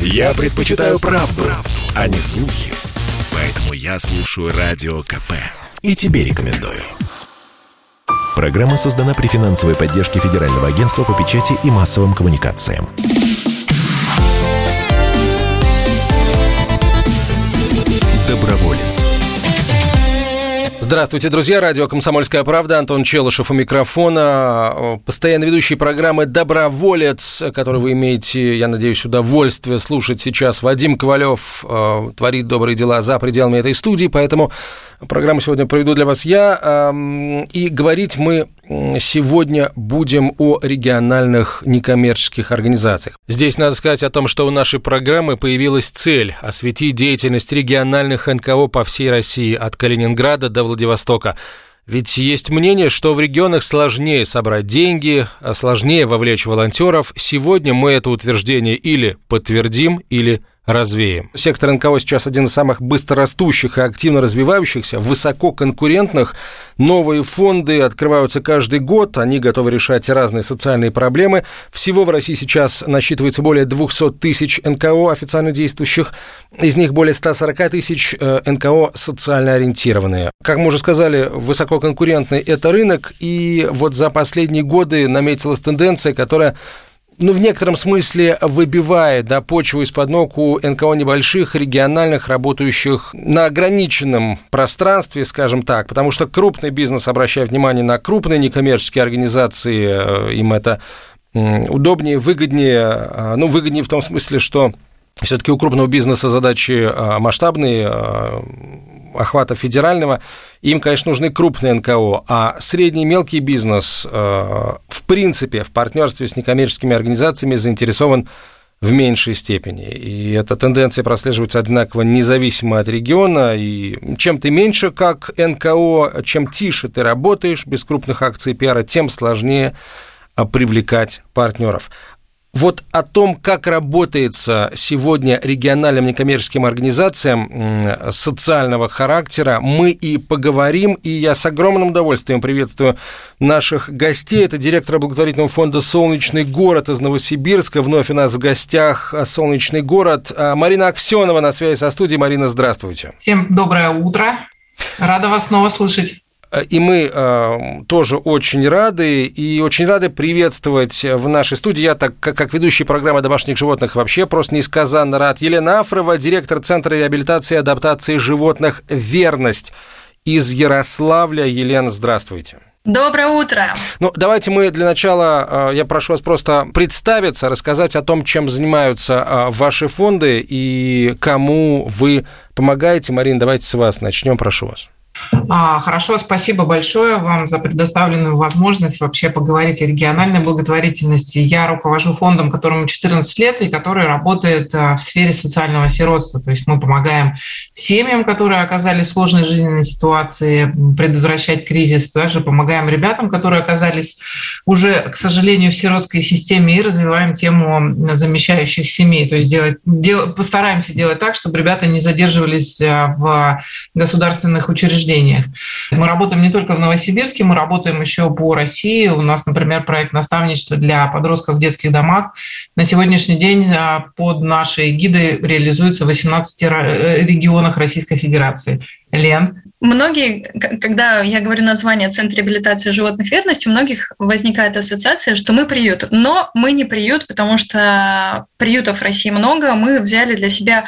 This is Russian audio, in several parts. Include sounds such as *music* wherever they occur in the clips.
Я предпочитаю правду, правду, а не слухи. Поэтому я слушаю Радио КП. И тебе рекомендую. Программа создана при финансовой поддержке Федерального агентства по печати и массовым коммуникациям. Здравствуйте, друзья. Радио «Комсомольская правда». Антон Челышев у микрофона. Постоянно ведущий программы «Доброволец», который вы имеете, я надеюсь, удовольствие слушать сейчас. Вадим Ковалев э, творит добрые дела за пределами этой студии, поэтому программу сегодня проведу для вас я. Э, и говорить мы сегодня будем о региональных некоммерческих организациях. Здесь надо сказать о том, что у нашей программы появилась цель – осветить деятельность региональных НКО по всей России, от Калининграда до Владивостока. Ведь есть мнение, что в регионах сложнее собрать деньги, а сложнее вовлечь волонтеров. Сегодня мы это утверждение или подтвердим, или развеем. Сектор НКО сейчас один из самых быстрорастущих и активно развивающихся, высококонкурентных. Новые фонды открываются каждый год, они готовы решать разные социальные проблемы. Всего в России сейчас насчитывается более 200 тысяч НКО официально действующих, из них более 140 тысяч э, НКО социально ориентированные. Как мы уже сказали, высококонкурентный это рынок, и вот за последние годы наметилась тенденция, которая ну, в некотором смысле выбивает да, почву из-под ног у НКО небольших, региональных, работающих на ограниченном пространстве, скажем так, потому что крупный бизнес, обращая внимание на крупные некоммерческие организации, э, им это удобнее, выгоднее, э, ну, выгоднее в том смысле, что все-таки у крупного бизнеса задачи э, масштабные, охвата федерального, им, конечно, нужны крупные НКО, а средний и мелкий бизнес, э, в принципе, в партнерстве с некоммерческими организациями заинтересован в меньшей степени. И эта тенденция прослеживается одинаково независимо от региона. И чем ты меньше как НКО, чем тише ты работаешь без крупных акций пиара, тем сложнее а, привлекать партнеров. Вот о том, как работается сегодня региональным некоммерческим организациям социального характера, мы и поговорим. И я с огромным удовольствием приветствую наших гостей. Это директор благотворительного фонда «Солнечный город» из Новосибирска. Вновь у нас в гостях «Солнечный город». А, Марина Аксенова на связи со студией. Марина, здравствуйте. Всем доброе утро. Рада вас снова слышать. Э, и мы э, тоже очень рады и очень рады приветствовать в нашей студии. Я так как, как ведущий программы домашних животных вообще просто несказанно рад. Елена Афрова, директор Центра реабилитации и адаптации животных «Верность» из Ярославля. Елена, здравствуйте. Доброе утро. Ну, давайте мы для начала, э, я прошу вас просто представиться, рассказать о том, чем занимаются ваши фонды и кому вы помогаете. Марина, давайте с вас начнем, прошу вас. А, хорошо, спасибо большое вам за предоставленную возможность вообще поговорить о региональной благотворительности. Я руковожу фондом, которому 14 лет и который работает а, в сфере социального сиротства. То есть мы помогаем семьям, которые оказались в сложной жизненной ситуации, предотвращать кризис. Также помогаем ребятам, которые оказались уже, к сожалению, в сиротской системе и развиваем тему замещающих семей. То есть делать, дел, постараемся делать так, чтобы ребята не задерживались а, в государственных учреждениях учреждениях. Мы работаем не только в Новосибирске, мы работаем еще по России. У нас, например, проект наставничества для подростков в детских домах. На сегодняшний день а, под нашей гидой реализуется в 18 э, регионах Российской Федерации. Лен, Многие, когда я говорю название Центра реабилитации животных верности, у многих возникает ассоциация, что мы приют. Но мы не приют, потому что приютов в России много. Мы взяли для себя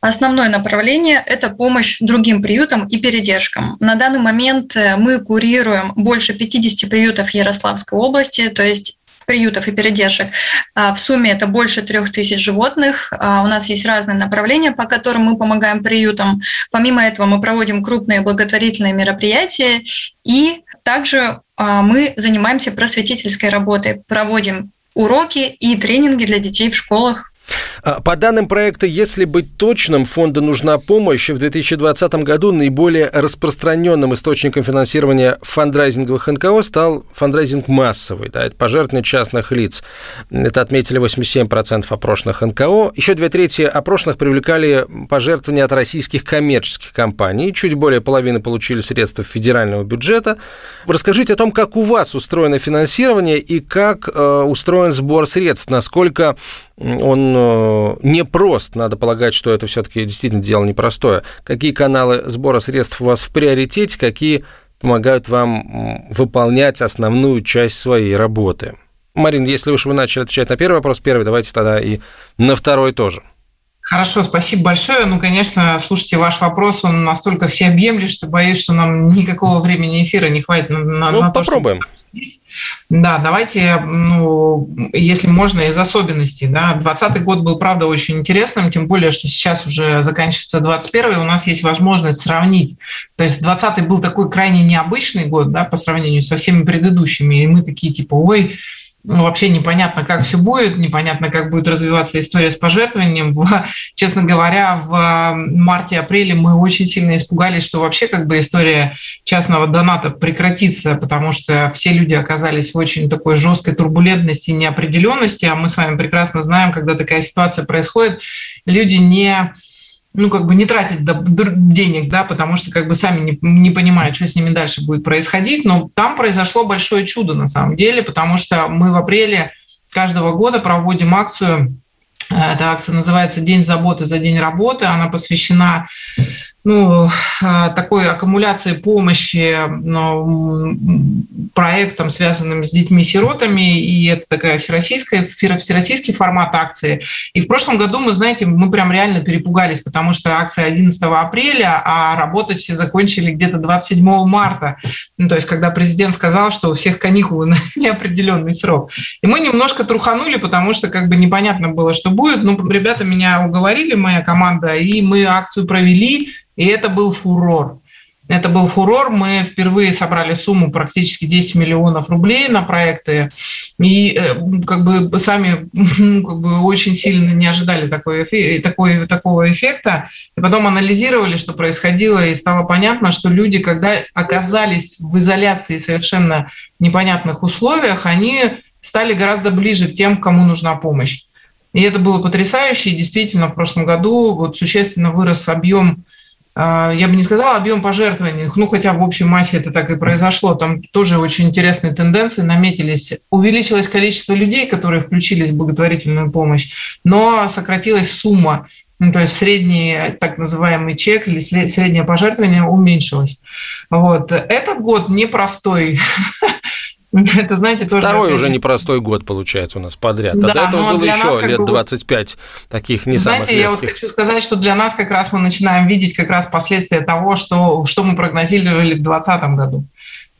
Основное направление – это помощь другим приютам и передержкам. На данный момент э, мы курируем больше 50 приютов Ярославской области, то есть приютов и передержек. А, в сумме это больше трех тысяч животных. А, у нас есть разные направления, по которым мы помогаем приютам. Помимо этого мы проводим крупные благотворительные мероприятия и также а, мы занимаемся просветительской работой, проводим уроки и тренинги для детей в школах по данным проекта «Если быть точным», фонду нужна помощь. В 2020 году наиболее распространенным источником финансирования фандрайзинговых НКО стал фандрайзинг массовый. Да, это пожертвования частных лиц. Это отметили 87% опрошенных НКО. Еще две трети опрошенных привлекали пожертвования от российских коммерческих компаний. Чуть более половины получили средства федерального бюджета. Расскажите о том, как у вас устроено финансирование и как э, устроен сбор средств, насколько он э, непрост. Надо полагать, что это все-таки действительно дело непростое. Какие каналы сбора средств у вас в приоритете, какие помогают вам выполнять основную часть своей работы? Марин, если уж вы начали отвечать на первый вопрос, первый, давайте тогда и на второй тоже. Хорошо, спасибо большое. Ну, конечно, слушайте, ваш вопрос, он настолько всеобъемлющий, что боюсь, что нам никакого времени эфира не хватит на, ну, на попробуем. то, да, давайте, ну, если можно, из особенностей. Да. 2020 год был, правда, очень интересным, тем более, что сейчас уже заканчивается 2021, и у нас есть возможность сравнить. То есть 2020 был такой крайне необычный год да, по сравнению со всеми предыдущими, и мы такие типа, ой, ну, вообще непонятно, как все будет, непонятно, как будет развиваться история с пожертвованием. В, честно говоря, в марте-апреле мы очень сильно испугались, что вообще как бы история частного доната прекратится, потому что все люди оказались в очень такой жесткой турбулентности, неопределенности, а мы с вами прекрасно знаем, когда такая ситуация происходит, люди не ну, как бы не тратить денег, да, потому что как бы сами не, не понимают, что с ними дальше будет происходить. Но там произошло большое чудо на самом деле, потому что мы в апреле каждого года проводим акцию эта акция называется «День заботы за день работы». Она посвящена ну, а, такой аккумуляции помощи ну, проектам, связанным с детьми-сиротами, и это такая всероссийская, всероссийский формат акции. И в прошлом году мы, знаете, мы прям реально перепугались, потому что акция 11 апреля, а работать все закончили где-то 27 марта. Ну, то есть, когда президент сказал, что у всех каникулы на *laughs* неопределенный срок. И мы немножко труханули, потому что как бы непонятно было, что будет. Ну, ребята меня уговорили, моя команда, и мы акцию провели, и это был фурор. Это был фурор. Мы впервые собрали сумму практически 10 миллионов рублей на проекты. И э, как бы сами *laughs* ну, как бы очень сильно не ожидали такой, такой, такого эффекта. И потом анализировали, что происходило, и стало понятно, что люди, когда оказались в изоляции совершенно непонятных условиях, они стали гораздо ближе к тем, кому нужна помощь. И это было потрясающе. И действительно, в прошлом году вот существенно вырос объем я бы не сказала объем пожертвований, ну хотя в общей массе это так и произошло, там тоже очень интересные тенденции наметились. Увеличилось количество людей, которые включились в благотворительную помощь, но сократилась сумма ну, то есть средний так называемый чек или среднее пожертвование уменьшилось. Вот. Этот год непростой *laughs* *laughs* Это, знаете, тоже... Второй уже непростой год, получается, у нас подряд. А да, до этого было еще лет 25 таких не знаете, самых я вот хочу сказать, что для нас как раз мы начинаем видеть как раз последствия того, что, что мы прогнозировали в 2020 году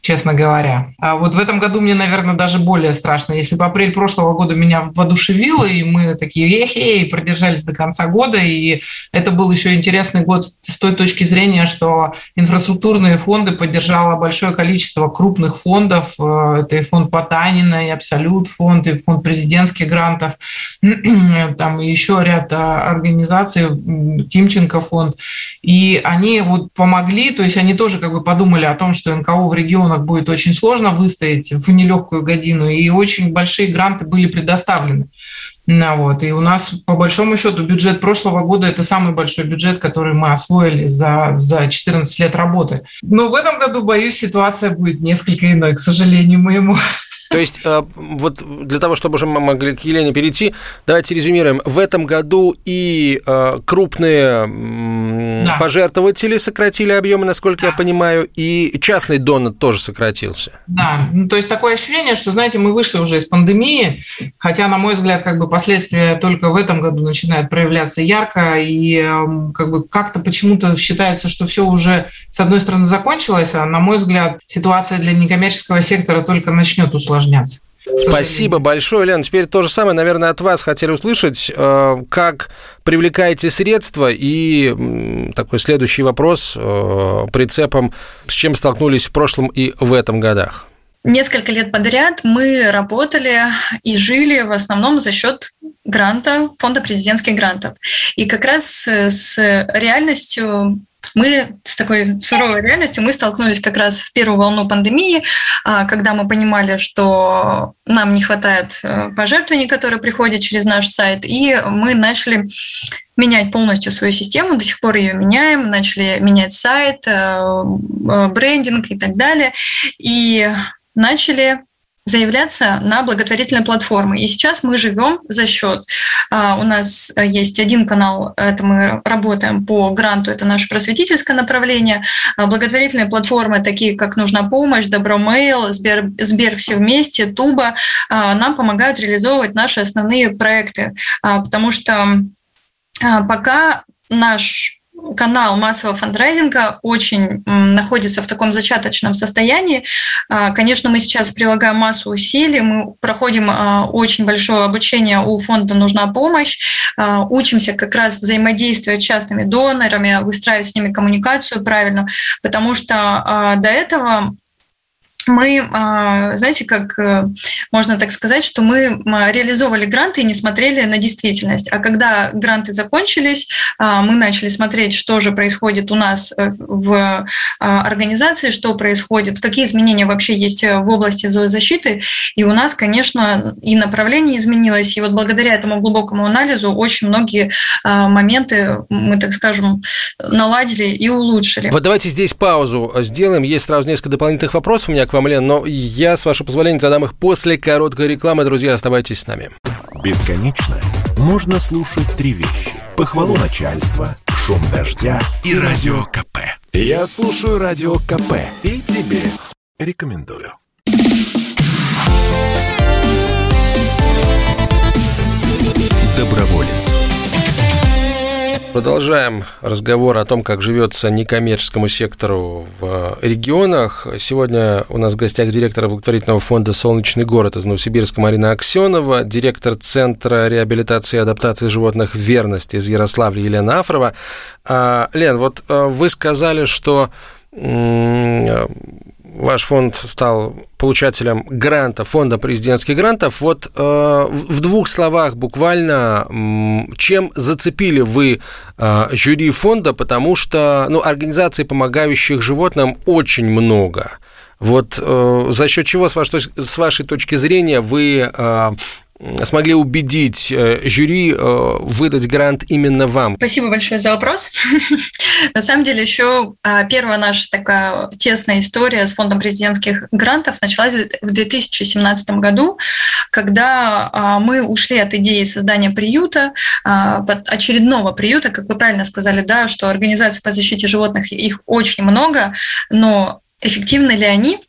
честно говоря. А вот в этом году мне, наверное, даже более страшно. Если бы апрель прошлого года меня воодушевило, и мы такие эхе, и продержались до конца года, и это был еще интересный год с той точки зрения, что инфраструктурные фонды поддержало большое количество крупных фондов. Э, это и фонд Потанина, и Абсолют фонд, и фонд президентских грантов, *clears throat* там еще ряд а, организаций, Тимченко фонд. И они вот помогли, то есть они тоже как бы подумали о том, что НКО в регионе регионах будет очень сложно выстоять в нелегкую годину, и очень большие гранты были предоставлены. Вот. И у нас, по большому счету, бюджет прошлого года – это самый большой бюджет, который мы освоили за, за 14 лет работы. Но в этом году, боюсь, ситуация будет несколько иной, к сожалению моему. То есть, э, вот для того, чтобы уже мы могли к Елене перейти, давайте резюмируем. В этом году и э, крупные да. пожертвователи сократили объемы, насколько да. я понимаю, и частный донор тоже сократился. Да, ну, то есть такое ощущение, что, знаете, мы вышли уже из пандемии, хотя, на мой взгляд, как бы последствия только в этом году начинают проявляться ярко, и эм, как бы как-то почему-то считается, что все уже, с одной стороны, закончилось, а, на мой взгляд, ситуация для некоммерческого сектора только начнет усложняться усложняться. Спасибо большое, Лен. Теперь то же самое, наверное, от вас хотели услышать. Э, как привлекаете средства? И такой следующий вопрос э, прицепом, с чем столкнулись в прошлом и в этом годах? несколько лет подряд мы работали и жили в основном за счет гранта, фонда президентских грантов. И как раз с реальностью мы с такой суровой реальностью мы столкнулись как раз в первую волну пандемии, а, когда мы понимали, что нам не хватает э, пожертвований, которые приходят через наш сайт, и мы начали менять полностью свою систему, до сих пор ее меняем, начали менять сайт, э, э, брендинг и так далее, и начали заявляться на благотворительные платформы. И сейчас мы живем за счет. А, у нас есть один канал, это мы работаем по гранту, это наше просветительское направление. А, благотворительные платформы, такие как «Нужна помощь», «Добромейл», Сбер, Сбер все вместе, Туба, а, нам помогают реализовывать наши основные проекты, потому что пока наш канал массового фандрайзинга очень находится в таком зачаточном состоянии. А, конечно, мы сейчас прилагаем массу усилий, мы проходим а, очень большое обучение у фонда «Нужна помощь», а, учимся как раз взаимодействовать с частными донорами, выстраивать с ними коммуникацию правильно, потому что до этого мы, а, знаете, как э, можно так сказать, что мы реализовывали гранты и не смотрели на действительность. А когда гранты закончились, а, мы начали смотреть, что же происходит у нас э, в а, организации, что происходит, какие изменения вообще есть э, в области зоозащиты. И у нас, конечно, и направление изменилось. И вот благодаря этому глубокому анализу очень многие моменты мы, так скажем, наладили и улучшили. Вот давайте здесь паузу сделаем. Есть сразу несколько дополнительных вопросов у меня к вам вам, Лен, но я, с вашего позволения, задам их после короткой рекламы. Друзья, оставайтесь с нами. Бесконечно можно слушать три вещи. Похвалу начальства, шум дождя и радио КП. Я слушаю радио КП и тебе рекомендую. Доброволец. Продолжаем разговор о том, как живется некоммерческому сектору в регионах. Сегодня у нас в гостях директор благотворительного фонда «Солнечный город» из Новосибирска Марина Аксенова, директор Центра реабилитации и адаптации животных «Верность» из Ярославля Елена Афрова. А, Лен, вот а, вы сказали, что ваш фонд стал получателем гранта, фонда президентских грантов. Вот э, в двух словах буквально, чем зацепили вы э, жюри фонда, потому что ну, организаций, помогающих животным, очень много. Вот э, за счет чего, с вашей, с вашей точки зрения, вы э, смогли убедить э, жюри э, выдать грант именно вам? Спасибо большое за вопрос. *laughs* На самом деле, еще а, первая наша такая тесная история с фондом президентских грантов началась в 2017 году, когда а, мы ушли от идеи создания приюта, а, очередного приюта, как вы правильно сказали, да, что организации по защите животных, их очень много, но эффективны ли они?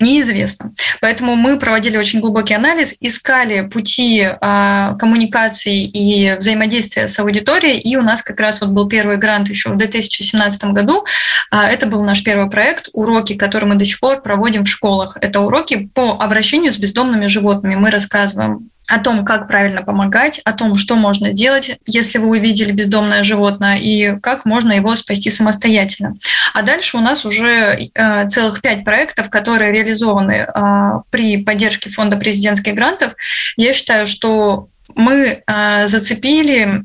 Неизвестно. Поэтому мы проводили очень глубокий анализ, искали пути э, коммуникации и взаимодействия с аудиторией, и у нас как раз вот был первый грант еще в 2017 году. Э, это был наш первый проект, уроки, которые мы до сих пор проводим в школах. Это уроки по обращению с бездомными животными. Мы рассказываем о том, как правильно помогать, о том, что можно делать, если вы увидели бездомное животное, и как можно его спасти самостоятельно. А дальше у нас уже э, целых пять проектов, которые реализованы э, при поддержке фонда президентских грантов. Я считаю, что мы э, зацепили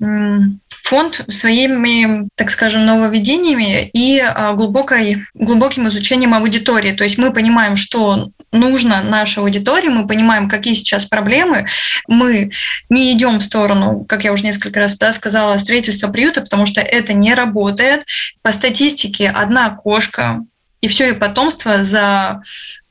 фонд своими, так скажем, нововведениями и а, глубокой, глубоким изучением аудитории. То есть мы понимаем, что нужно нашей аудитории, мы понимаем, какие сейчас проблемы. Мы не идем в сторону, как я уже несколько раз да, сказала, строительства приюта, потому что это не работает. По статистике одна кошка и все ее потомство за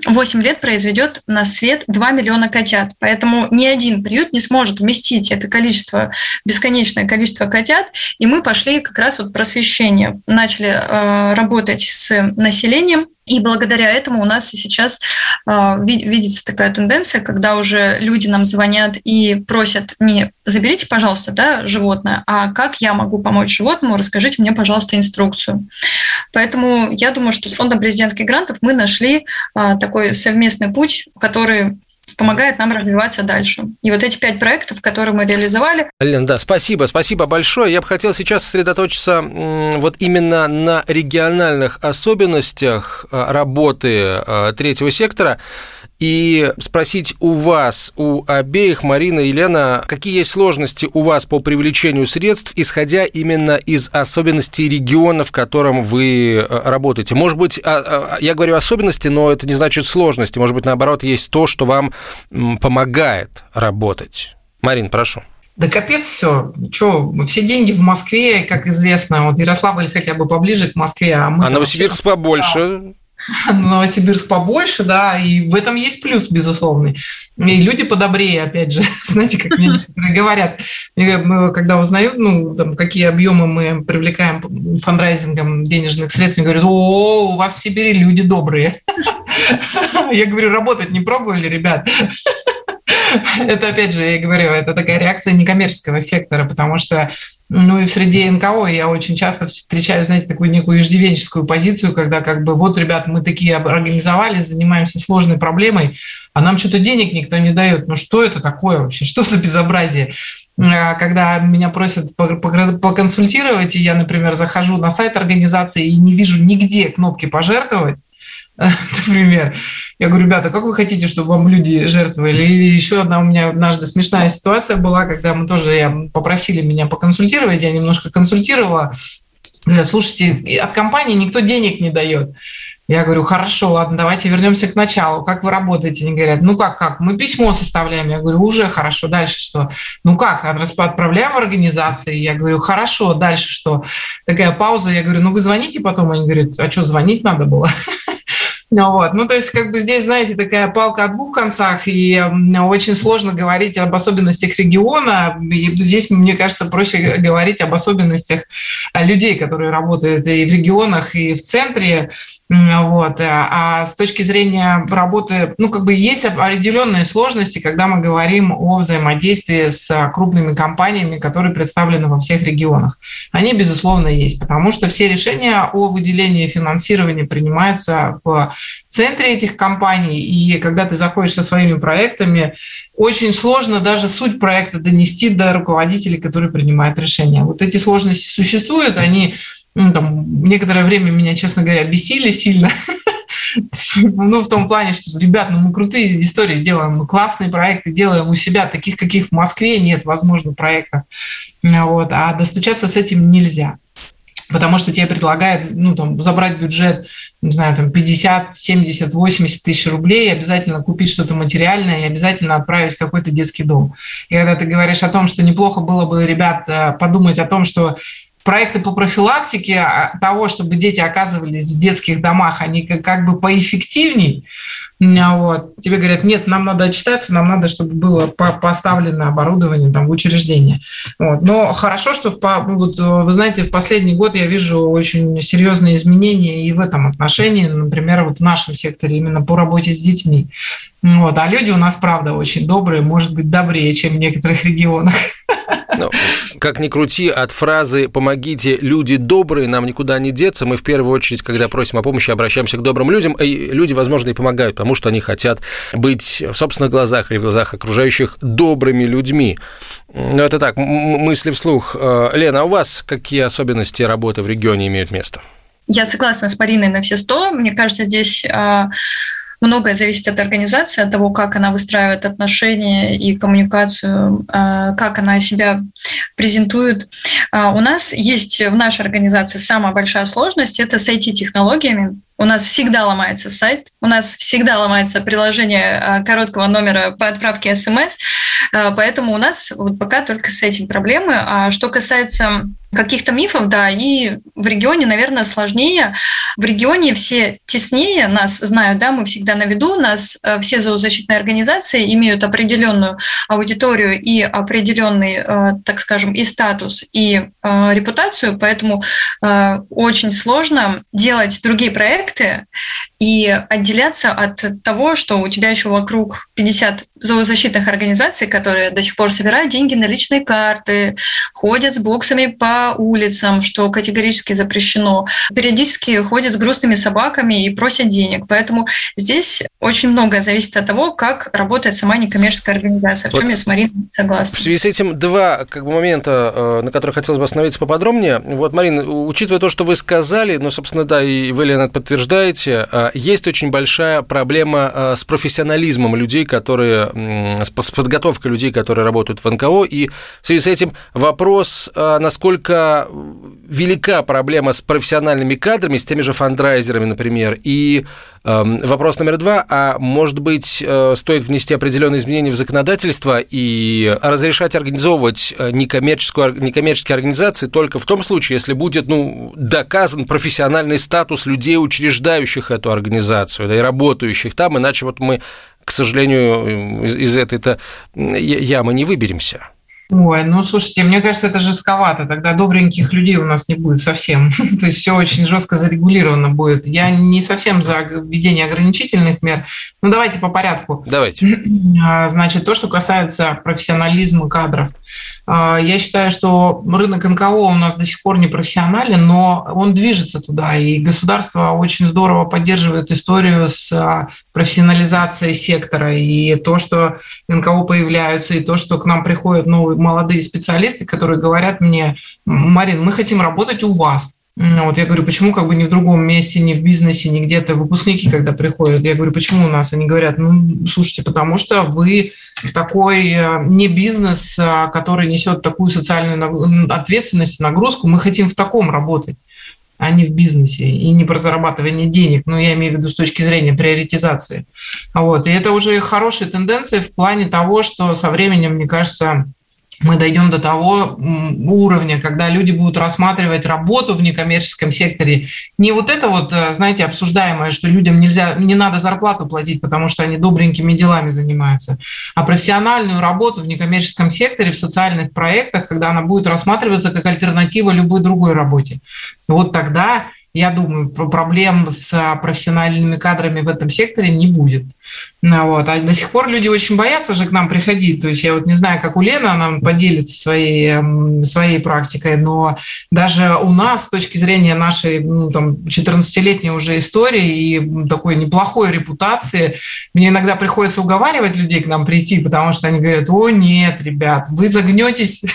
8 лет произведет на свет 2 миллиона котят. Поэтому ни один приют не сможет вместить это количество, бесконечное количество котят. И мы пошли как раз вот просвещение. Начали э, работать с населением, и благодаря этому у нас и сейчас э, видится такая тенденция, когда уже люди нам звонят и просят не заберите, пожалуйста, да, животное, а как я могу помочь животному, расскажите мне, пожалуйста, инструкцию. Поэтому я думаю, что с фондом президентских грантов мы нашли э, такой совместный путь, который помогает нам развиваться дальше. И вот эти пять проектов, которые мы реализовали. Лен, да, спасибо, спасибо большое. Я бы хотел сейчас сосредоточиться вот именно на региональных особенностях э, работы э, третьего сектора и спросить у вас, у обеих, Марина и Елена, какие есть сложности у вас по привлечению средств, исходя именно из особенностей региона, в котором вы э, работаете. Может быть, а, а, я говорю особенности, но это не значит сложности. Может быть, наоборот, есть то, что вам помогает работать. Марин, прошу. Да капец все. Че, все деньги в Москве, как известно. Вот Ярославль хотя бы поближе к Москве. А, мы а Новосибирск вообще... побольше. *laughs* Новосибирск побольше, да, и в этом есть плюс, безусловный. И люди подобрее, опять же, *laughs* знаете, как мне *laughs* говорят, когда узнают, ну, там, какие объемы мы привлекаем фандрайзингом денежных средств, мне говорят, о, у вас в Сибири люди добрые. Я говорю, работать не пробовали, ребят? Это, опять же, я говорю, это такая реакция некоммерческого сектора, потому что ну и в среде НКО я очень часто встречаю, знаете, такую некую иждивенческую позицию, когда как бы вот, ребят, мы такие организовались, занимаемся сложной проблемой, а нам что-то денег никто не дает. Ну что это такое вообще? *laughs* Что за безобразие? А когда меня просят поконсультировать, и я, например, захожу на сайт организации и не вижу нигде кнопки «пожертвовать», *laughs* например. Я говорю, ребята, как вы хотите, чтобы вам люди жертвовали? Или еще одна у меня однажды смешная ситуация была, когда мы тоже я, попросили меня поконсультировать, я немножко консультировала. Говорят, слушайте, от компании никто денег не дает. Я говорю, хорошо, ладно, давайте вернемся к началу. Как вы работаете? Они говорят, ну как, как? Мы письмо составляем. Я говорю, уже хорошо. Дальше что? Ну как? Отправляем в организации. Я говорю, хорошо. Дальше что? Такая пауза. Я говорю, ну вы звоните потом? Они говорят, а что, звонить надо было? *laughs* Ну, вот. ну, то есть, как бы здесь, знаете, такая палка о двух концах, и очень сложно говорить об особенностях региона. И здесь, мне кажется, проще говорить об особенностях людей, которые работают и в регионах, и в центре. Вот. Э, а с точки зрения работы, ну, как бы есть определенные сложности, когда мы говорим о взаимодействии с крупными компаниями, которые представлены во всех регионах. Они, безусловно, есть, потому что все решения о выделении финансирования принимаются в центре этих компаний, и когда ты заходишь со своими проектами, очень сложно даже суть проекта донести до руководителей, которые принимают решения. Вот эти сложности существуют, они ну, там, некоторое время меня, честно говоря, бесили сильно. ну, в том плане, что, ребят, ну, мы крутые истории делаем, мы классные проекты делаем у себя, таких, каких в Москве нет, возможно, проектов. Вот, а достучаться с этим нельзя. Потому что тебе предлагают ну, там, забрать бюджет, не знаю, там 50, 70, 80 тысяч рублей, обязательно купить что-то материальное и обязательно отправить в какой-то детский дом. И когда ты говоришь о том, что неплохо было бы, ребят, э, подумать о том, что проекты по профилактике а, того, чтобы дети оказывались в детских домах, они как бы поэффективней, а вот. Тебе говорят, нет, нам надо отчитаться, нам надо, чтобы было поставлено оборудование там, в учреждение. Вот. Но хорошо, что в, вот, вы знаете, в последний год я вижу очень серьезные изменения и в этом отношении, например, вот в нашем секторе именно по работе с детьми. Вот. А люди у нас, правда, очень добрые, может быть, добрее, чем в некоторых регионах. *laughs* Ну, как ни крути, от фразы «помогите, люди добрые, нам никуда не деться», мы в первую очередь, когда просим о помощи, обращаемся к добрым людям, и люди, возможно, и помогают, потому что они хотят быть в собственных глазах или в глазах окружающих добрыми людьми. Ну, это так, мысли вслух. Э, Лена, а у вас какие особенности работы в регионе имеют место? Я согласна с Мариной на все сто. Мне кажется, здесь а, многое зависит от организации, от того, как она выстраивает отношения и коммуникацию, а, как она себя презентует. А, у нас есть в нашей организации самая большая сложность – это с IT-технологиями. У нас всегда ломается сайт, у нас всегда ломается приложение а, короткого номера по отправке смс, поэтому у нас вот пока только с этим проблемы. А что касается каких-то мифов, да, и в регионе, наверное, сложнее. В регионе все теснее нас знают, да, мы всегда на виду, нас э, все зоозащитные организации имеют определенную аудиторию и определенный, э, так скажем, и статус, и э, репутацию, поэтому очень сложно делать другие проекты и отделяться от того, что у тебя еще вокруг 50 зоозащитных организаций, которые до сих пор собирают деньги на личные карты, ходят с боксами по улицам, что категорически запрещено, периодически ходят с грустными собаками и просят денег. Поэтому здесь очень многое зависит от того, как работает сама некоммерческая организация. В чем вот я с Мариной согласна. В связи с этим два как бы, момента, э, на которых хотелось бы остановиться поподробнее. Вот, Марина, учитывая то, что вы сказали, ну, собственно, да, и вы, Лена, подтверждаете, э, есть очень большая проблема э, с профессионализмом людей, которые, с подготовкой людей, которые работают в НКО, и в связи с этим вопрос, насколько велика проблема с профессиональными кадрами, с теми же фандрайзерами, например, и Эм, вопрос номер два. А может быть, э, стоит внести определенные изменения в законодательство и разрешать организовывать э, некоммерческую, некоммерческие организации только в том случае, если будет ну, доказан профессиональный статус людей, учреждающих эту организацию, да, и работающих там, иначе вот мы, к сожалению, из, из этой-то ямы не выберемся. Ой, ну слушайте, мне кажется, это жестковато. Тогда добреньких людей у нас не будет совсем. *laughs* То есть все очень жестко зарегулировано будет. Я не совсем за введение ограничительных мер. Ну давайте по порядку. Давайте. *clears throat* А, значит, то, что касается профессионализма кадров. А, я считаю, что рынок НКО у нас до сих пор не профессионален, но он движется туда. И государство очень здорово поддерживает историю с а, профессионализацией сектора. И то, что НКО появляются, и то, что к нам приходят новые молодые специалисты, которые говорят мне, Марин, мы хотим работать у вас. Вот я говорю, почему как бы не в другом месте, не в бизнесе, не где-то выпускники, когда приходят. Я говорю, почему у нас? Они говорят, ну, слушайте, потому что вы такой э, не бизнес, а, который несет такую социальную ответственность, нагрузку. Мы хотим в таком работать а не в бизнесе, и не про зарабатывание денег, ну, я имею в виду с точки зрения приоритизации. Вот. И это уже хорошая тенденция в плане того, что со временем, мне кажется, мы дойдем до того уровня, когда люди будут рассматривать работу в некоммерческом секторе. Не вот это вот, э, знаете, обсуждаемое, что людям нельзя, не надо зарплату платить, потому что они добренькими делами занимаются, а профессиональную работу в некоммерческом секторе, в социальных проектах, когда она будет рассматриваться как альтернатива любой другой работе. Вот тогда я думаю, проблем с профессиональными кадрами в этом секторе не будет. Ну, вот. А до сих пор люди очень боятся же к нам приходить. То есть я вот не знаю, как у Лены, она поделится своей, эм, своей практикой, но даже у нас с точки зрения нашей ну, там, 14-летней уже истории и такой неплохой репутации, мне иногда приходится уговаривать людей к нам прийти, потому что они говорят, о нет, ребят, вы загнетесь. *laughs*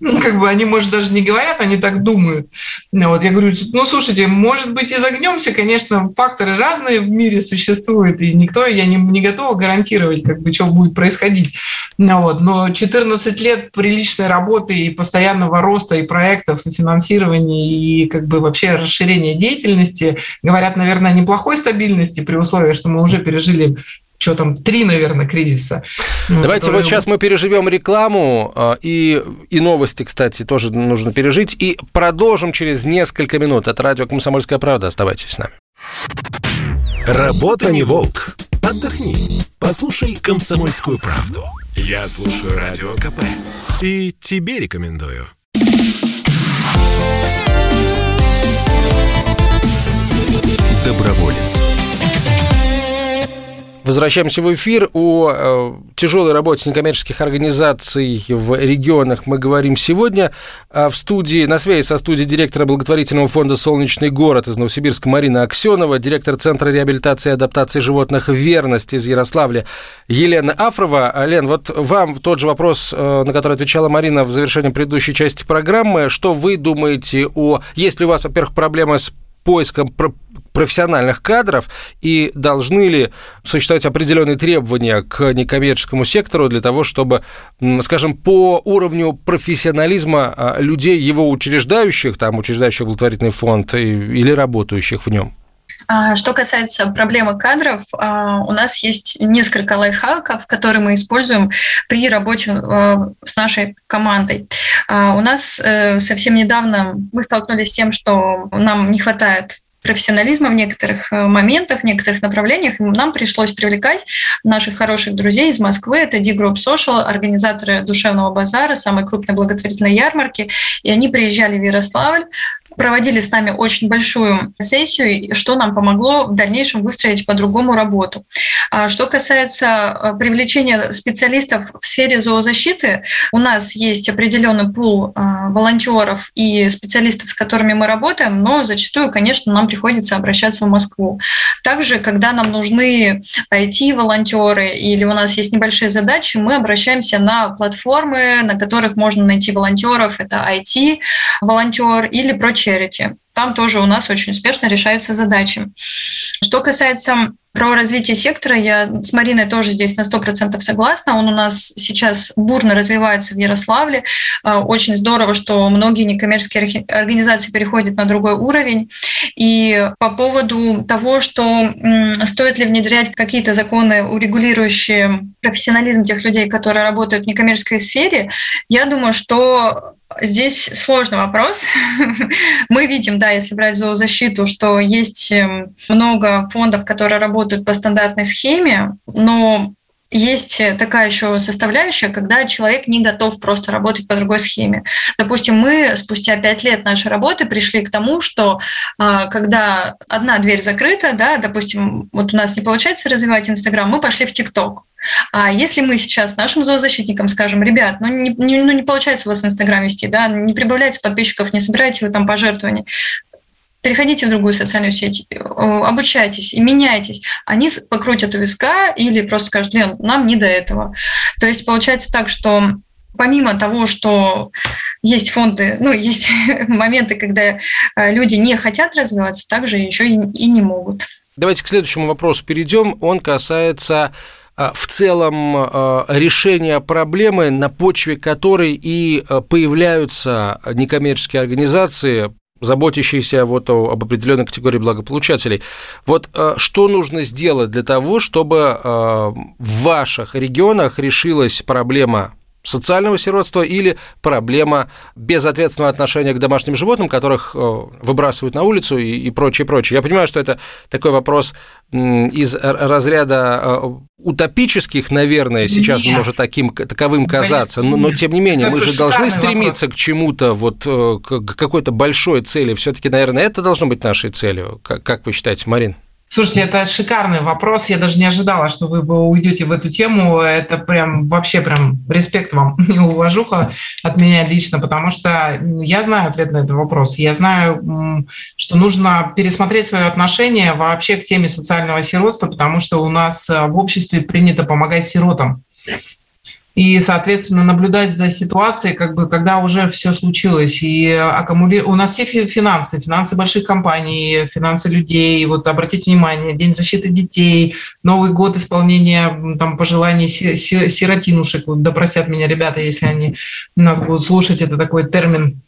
Ну, как бы они, может, даже не говорят, они так думают. Ну, вот я говорю, ну, слушайте, может быть, и загнемся, конечно, факторы разные в мире существуют, и никто я не, не готова гарантировать, как бы, что будет происходить. Ну, вот. Но 14 лет приличной работы и постоянного роста и проектов, и финансирования, и как бы вообще расширения деятельности говорят, наверное, о неплохой стабильности при условии, что мы уже пережили что там, три, наверное, кризиса. Ну, Давайте которые... вот сейчас мы переживем рекламу а, и, и новости, кстати, тоже нужно пережить, и продолжим через несколько минут. Это радио «Комсомольская правда». Оставайтесь с нами. Работа не волк. Отдохни. Послушай «Комсомольскую правду». Я слушаю Радио КП. И тебе рекомендую. Доброволец. Возвращаемся в эфир. О э, тяжелой работе некоммерческих организаций в регионах мы говорим сегодня. А в студии, на связи со студией директора благотворительного фонда «Солнечный город» из Новосибирска Марина Аксенова, директор Центра реабилитации и адаптации животных «Верность» из Ярославля Елена Афрова. Лен, вот вам тот же вопрос, э, на который отвечала Марина в завершении предыдущей части программы. Что вы думаете о... Есть ли у вас, во-первых, проблемы с поиском профессиональных кадров и должны ли существовать определенные требования к некоммерческому сектору для того, чтобы, скажем, по уровню профессионализма а, людей, его учреждающих, там, учреждающих благотворительный фонд или работающих в нем? А, что касается проблемы кадров, а, у нас есть несколько лайфхаков, которые мы используем при работе с нашей командой. У нас э, совсем недавно мы столкнулись с тем, что нам не хватает профессионализма в некоторых э, моментах, в некоторых направлениях. Нам пришлось привлекать наших хороших друзей из Москвы. Это D-Group Social, организаторы душевного базара, самой крупной благотворительной ярмарки. И они приезжали в Ярославль, проводили с нами очень большую сессию, что нам помогло в дальнейшем выстроить по-другому работу. А что касается э, привлечения специалистов в сфере зоозащиты, у нас есть определенный пул э, волонтеров и специалистов, с которыми мы работаем, но зачастую, конечно, нам приходится обращаться в Москву. Также, когда нам нужны IT-волонтеры или у нас есть небольшие задачи, мы обращаемся на платформы, на которых можно найти волонтеров. Это IT-волонтер или прочерити. Там тоже у нас очень успешно решаются задачи. Что касается про развитие сектора я с Мариной тоже здесь на 100% согласна. Он у нас сейчас бурно развивается в Ярославле. А, очень здорово, что многие некоммерческие организации переходят на другой уровень. И по поводу того, что стоит ли внедрять какие-то законы, урегулирующие профессионализм тех людей, которые работают в некоммерческой сфере, я думаю, что Здесь сложный вопрос. *laughs* Мы видим, да, если брать зоозащиту, что есть эм, много фондов, которые работают по стандартной схеме, но есть такая еще составляющая, когда человек не готов просто работать по другой схеме. Допустим, мы спустя пять лет нашей работы пришли к тому, что а, когда одна дверь закрыта, да, допустим, вот у нас не получается развивать Инстаграм, мы пошли в ТикТок. А если мы сейчас нашим зоозащитникам скажем, ребят, ну не, не, ну не получается у вас Инстаграм вести, да, не прибавляйте подписчиков, не собираете вы там пожертвования, переходите в другую социальную сеть, обучайтесь и меняйтесь. Они покрутят у виска или просто скажут, Лен, нам не до этого. То есть получается так, что помимо того, что есть фонды, ну, есть *laughs* моменты, когда э, люди не хотят развиваться, также еще и не могут. Давайте к следующему вопросу перейдем. Он касается в целом решения проблемы, на почве которой и появляются некоммерческие организации, заботящиеся вот об определенной категории благополучателей. Вот э, что нужно сделать для того, чтобы э, в ваших регионах решилась проблема социального сиротства или проблема безответственного отношения к домашним животным, которых э, выбрасывают на улицу и, и прочее, прочее. Я понимаю, что это такой вопрос из разряда э, утопических, наверное, сейчас Нет. может таким таковым казаться, но, но тем не менее это мы же должны стремиться вопрос. к чему-то, вот э, к какой-то большой цели. Все-таки, наверное, это должно быть нашей целью. Как, как вы считаете, Марин? Слушайте, это шикарный вопрос. Я даже не ожидала, что вы уйдете в эту тему. Это прям вообще прям респект вам *laughs* и уважуха от меня лично, потому что я знаю ответ на этот вопрос. Я знаю, что нужно пересмотреть свое отношение вообще к теме социального сиротства, потому что у нас в обществе принято помогать сиротам и, соответственно, наблюдать за ситуацией, как бы, когда уже все случилось. И аккумули... у нас все финансы, финансы больших компаний, финансы людей. Вот обратите внимание, День защиты детей, Новый год исполнения там, пожеланий сиротинушек. Вот, допросят меня ребята, если они нас будут слушать. Это такой термин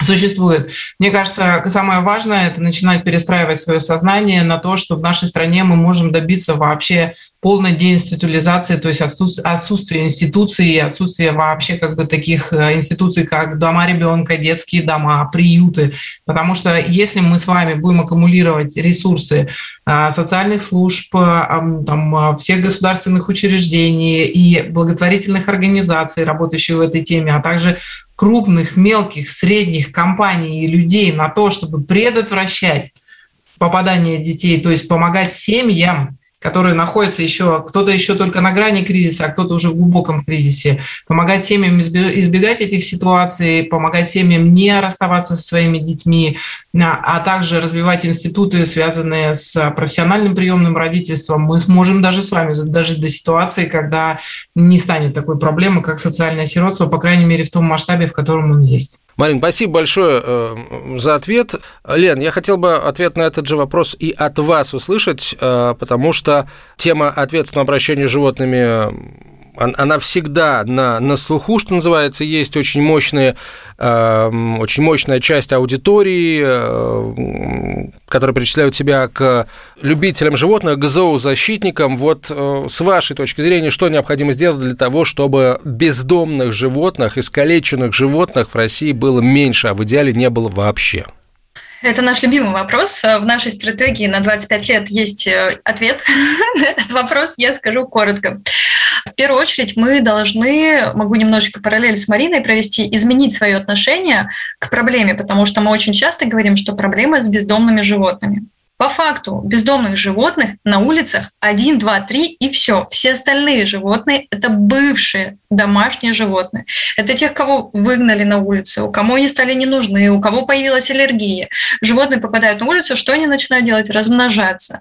существует. Мне кажется, самое важное – это начинать перестраивать свое сознание на то, что в нашей стране мы можем добиться вообще полной деинституализации, то есть отсутствие институций, отсутствие вообще как бы таких э, институций, как дома ребенка, детские дома, приюты. Потому что если мы с вами будем аккумулировать ресурсы э, социальных служб, э, там, всех государственных учреждений и благотворительных организаций, работающих в этой теме, а также крупных, мелких, средних компаний и людей на то, чтобы предотвращать попадание детей, то есть помогать семьям, которые находятся еще, кто-то еще только на грани кризиса, а кто-то уже в глубоком кризисе. Помогать семьям избегать этих ситуаций, помогать семьям не расставаться со своими детьми, а, а также развивать институты, связанные с профессиональным приемным родительством. Мы сможем даже с вами дожить до ситуации, когда не станет такой проблемы, как социальное сиротство, по крайней мере, в том масштабе, в котором он есть. Марин, спасибо большое э, за ответ. Лен, я хотел бы ответ на этот же вопрос и от вас услышать, э, потому что тема ответственного обращения с животными она всегда на, на слуху, что называется, есть очень, мощные, э, очень мощная часть аудитории, э, которые причисляют себя к любителям животных, к зоозащитникам. Вот э, с вашей точки зрения, что необходимо сделать для того, чтобы бездомных животных, искалеченных животных в России было меньше, а в идеале не было вообще? Это наш любимый вопрос. В нашей стратегии на 25 лет есть э, ответ *laughs* на этот вопрос. Я скажу коротко. В первую очередь мы должны, могу немножечко параллель с Мариной провести, изменить свое отношение к проблеме, потому что мы очень часто говорим, что проблема с бездомными животными. По факту бездомных животных на улицах 1, 2, 3 и все. Все остальные животные – это бывшие домашние животные. Это тех, кого выгнали на улице, у кого они стали не нужны, у кого появилась аллергия. Животные попадают на улицу, что они начинают делать? Размножаться.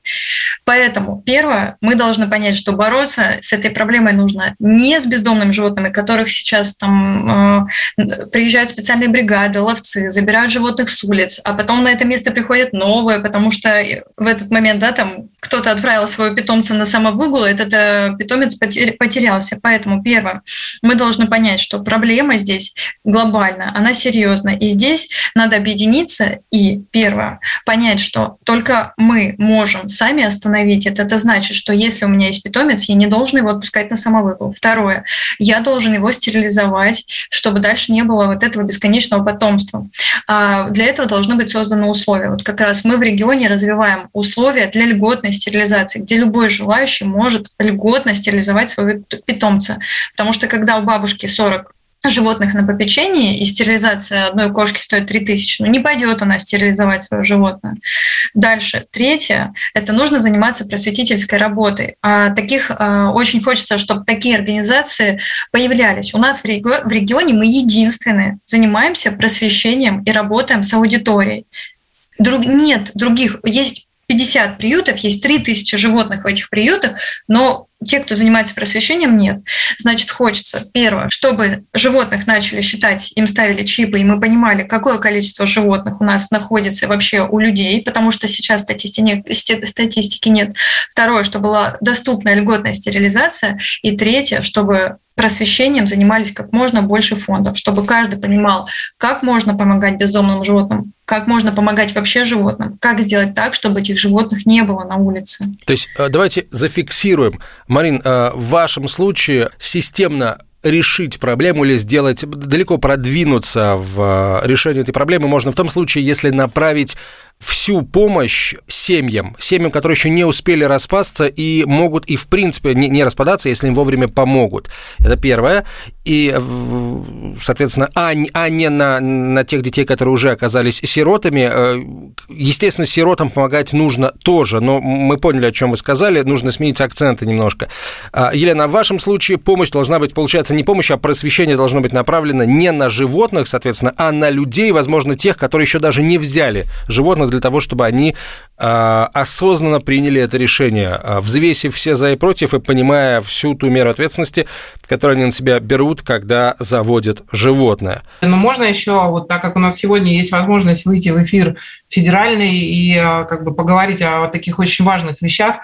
Поэтому, первое, мы должны понять, что бороться с этой проблемой нужно не с бездомными животными, которых сейчас там э, приезжают специальные бригады, ловцы, забирают животных с улиц, а потом на это место приходят новые, потому что в этот момент, да, там кто-то отправил своего питомца на самовыгул, этот э, питомец потерялся. Поэтому, первое, мы должны понять, что проблема здесь глобальная, она серьезная. И здесь надо объединиться и, первое, понять, что только мы можем сами остановить это. Это значит, что если у меня есть питомец, я не должен его отпускать на самовыгул. Второе, я должен его стерилизовать, чтобы дальше не было вот этого бесконечного потомства. А для этого должны быть созданы условия. Вот как раз мы в регионе развиваем условия для льготной стерилизации, где любой желающий может льготно стерилизовать своего питомца. Потому что когда у бабушки 40 животных на попечении, и стерилизация одной кошки стоит 3000, ну не пойдет она стерилизовать свое животное. Дальше. Третье – это нужно заниматься просветительской работой. А таких а, очень хочется, чтобы такие организации появлялись. У нас в, реги- в регионе мы единственные занимаемся просвещением и работаем с аудиторией. Друг, нет других. Есть 50 приютов, есть 3000 животных в этих приютах, но те, кто занимается просвещением, нет. Значит, хочется, первое, чтобы животных начали считать, им ставили чипы, и мы понимали, какое количество животных у нас находится вообще у людей, потому что сейчас статистики, статистики нет. Второе, чтобы была доступная льготная стерилизация. И третье, чтобы просвещением занимались как можно больше фондов, чтобы каждый понимал, как можно помогать бездомным животным, как можно помогать вообще животным, как сделать так, чтобы этих животных не было на улице. То есть э, давайте зафиксируем. Марин, э, в вашем случае системно решить проблему или сделать, далеко продвинуться в э, решении этой проблемы можно в том случае, если направить всю помощь семьям, семьям, которые еще не успели распасться и могут и в принципе не, не распадаться, если им вовремя помогут. Это первое. И, соответственно, а, а не на, на тех детей, которые уже оказались сиротами. Э, естественно, сиротам помогать нужно тоже, но мы поняли, о чем вы сказали, нужно сменить акценты немножко. А, Елена, в вашем случае помощь должна быть, получается, не помощь, а просвещение должно быть направлено не на животных, соответственно, а на людей, возможно, тех, которые еще даже не взяли животных для того, чтобы они а, осознанно приняли это решение, а, взвесив все за и против и понимая всю ту меру ответственности, которую они на себя берут, когда заводят животное. Но можно еще, вот так как у нас сегодня есть возможность выйти в эфир федеральный и а, как бы поговорить о таких очень важных вещах,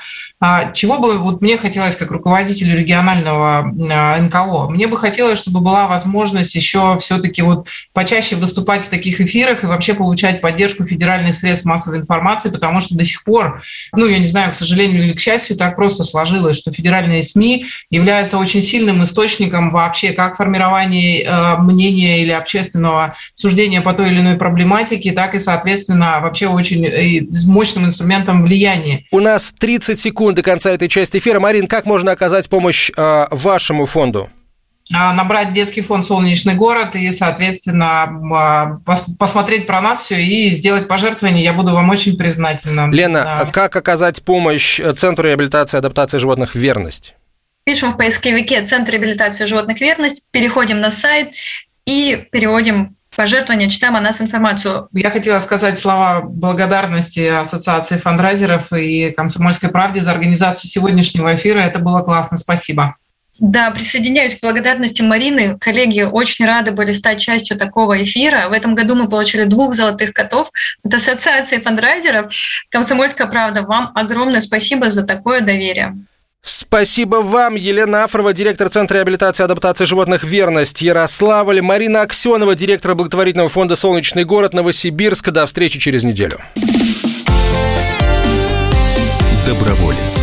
чего бы вот мне хотелось как руководителю регионального НКО, мне бы хотелось, чтобы была возможность еще все-таки вот почаще выступать в таких эфирах и вообще получать поддержку федеральных средств массовой информации, потому что до сих пор, ну, я не знаю, к сожалению или к счастью, так просто сложилось, что федеральные СМИ являются очень сильным источником вообще как формирования э, мнения или общественного суждения по той или иной проблематике, так и, соответственно, вообще очень э, мощным инструментом влияния. У нас 30 секунд до конца этой части эфира. Марин, как можно оказать помощь э, вашему фонду? А, набрать детский фонд «Солнечный город» и, соответственно, а, посмотреть про нас все и сделать пожертвование. Я буду вам очень признательна. Лена, да. как оказать помощь Центру реабилитации и адаптации животных «Верность»? Пишем в поисковике «Центр реабилитации животных «Верность», переходим на сайт и переводим пожертвования, читаем о нас информацию. Я хотела сказать слова благодарности Ассоциации фандрайзеров и «Комсомольской правде» за организацию сегодняшнего эфира. Это было классно. Спасибо. Да, присоединяюсь к благодарности Марины. Коллеги очень рады были стать частью такого эфира. В этом году мы получили двух золотых котов от Ассоциации фандрайзеров. Комсомольская правда, вам огромное спасибо за такое доверие. Спасибо вам, Елена Афрова, директор Центра реабилитации и адаптации животных «Верность» Ярославль, Марина Аксенова, директор благотворительного фонда «Солнечный город» Новосибирск. До встречи через неделю. Доброволец.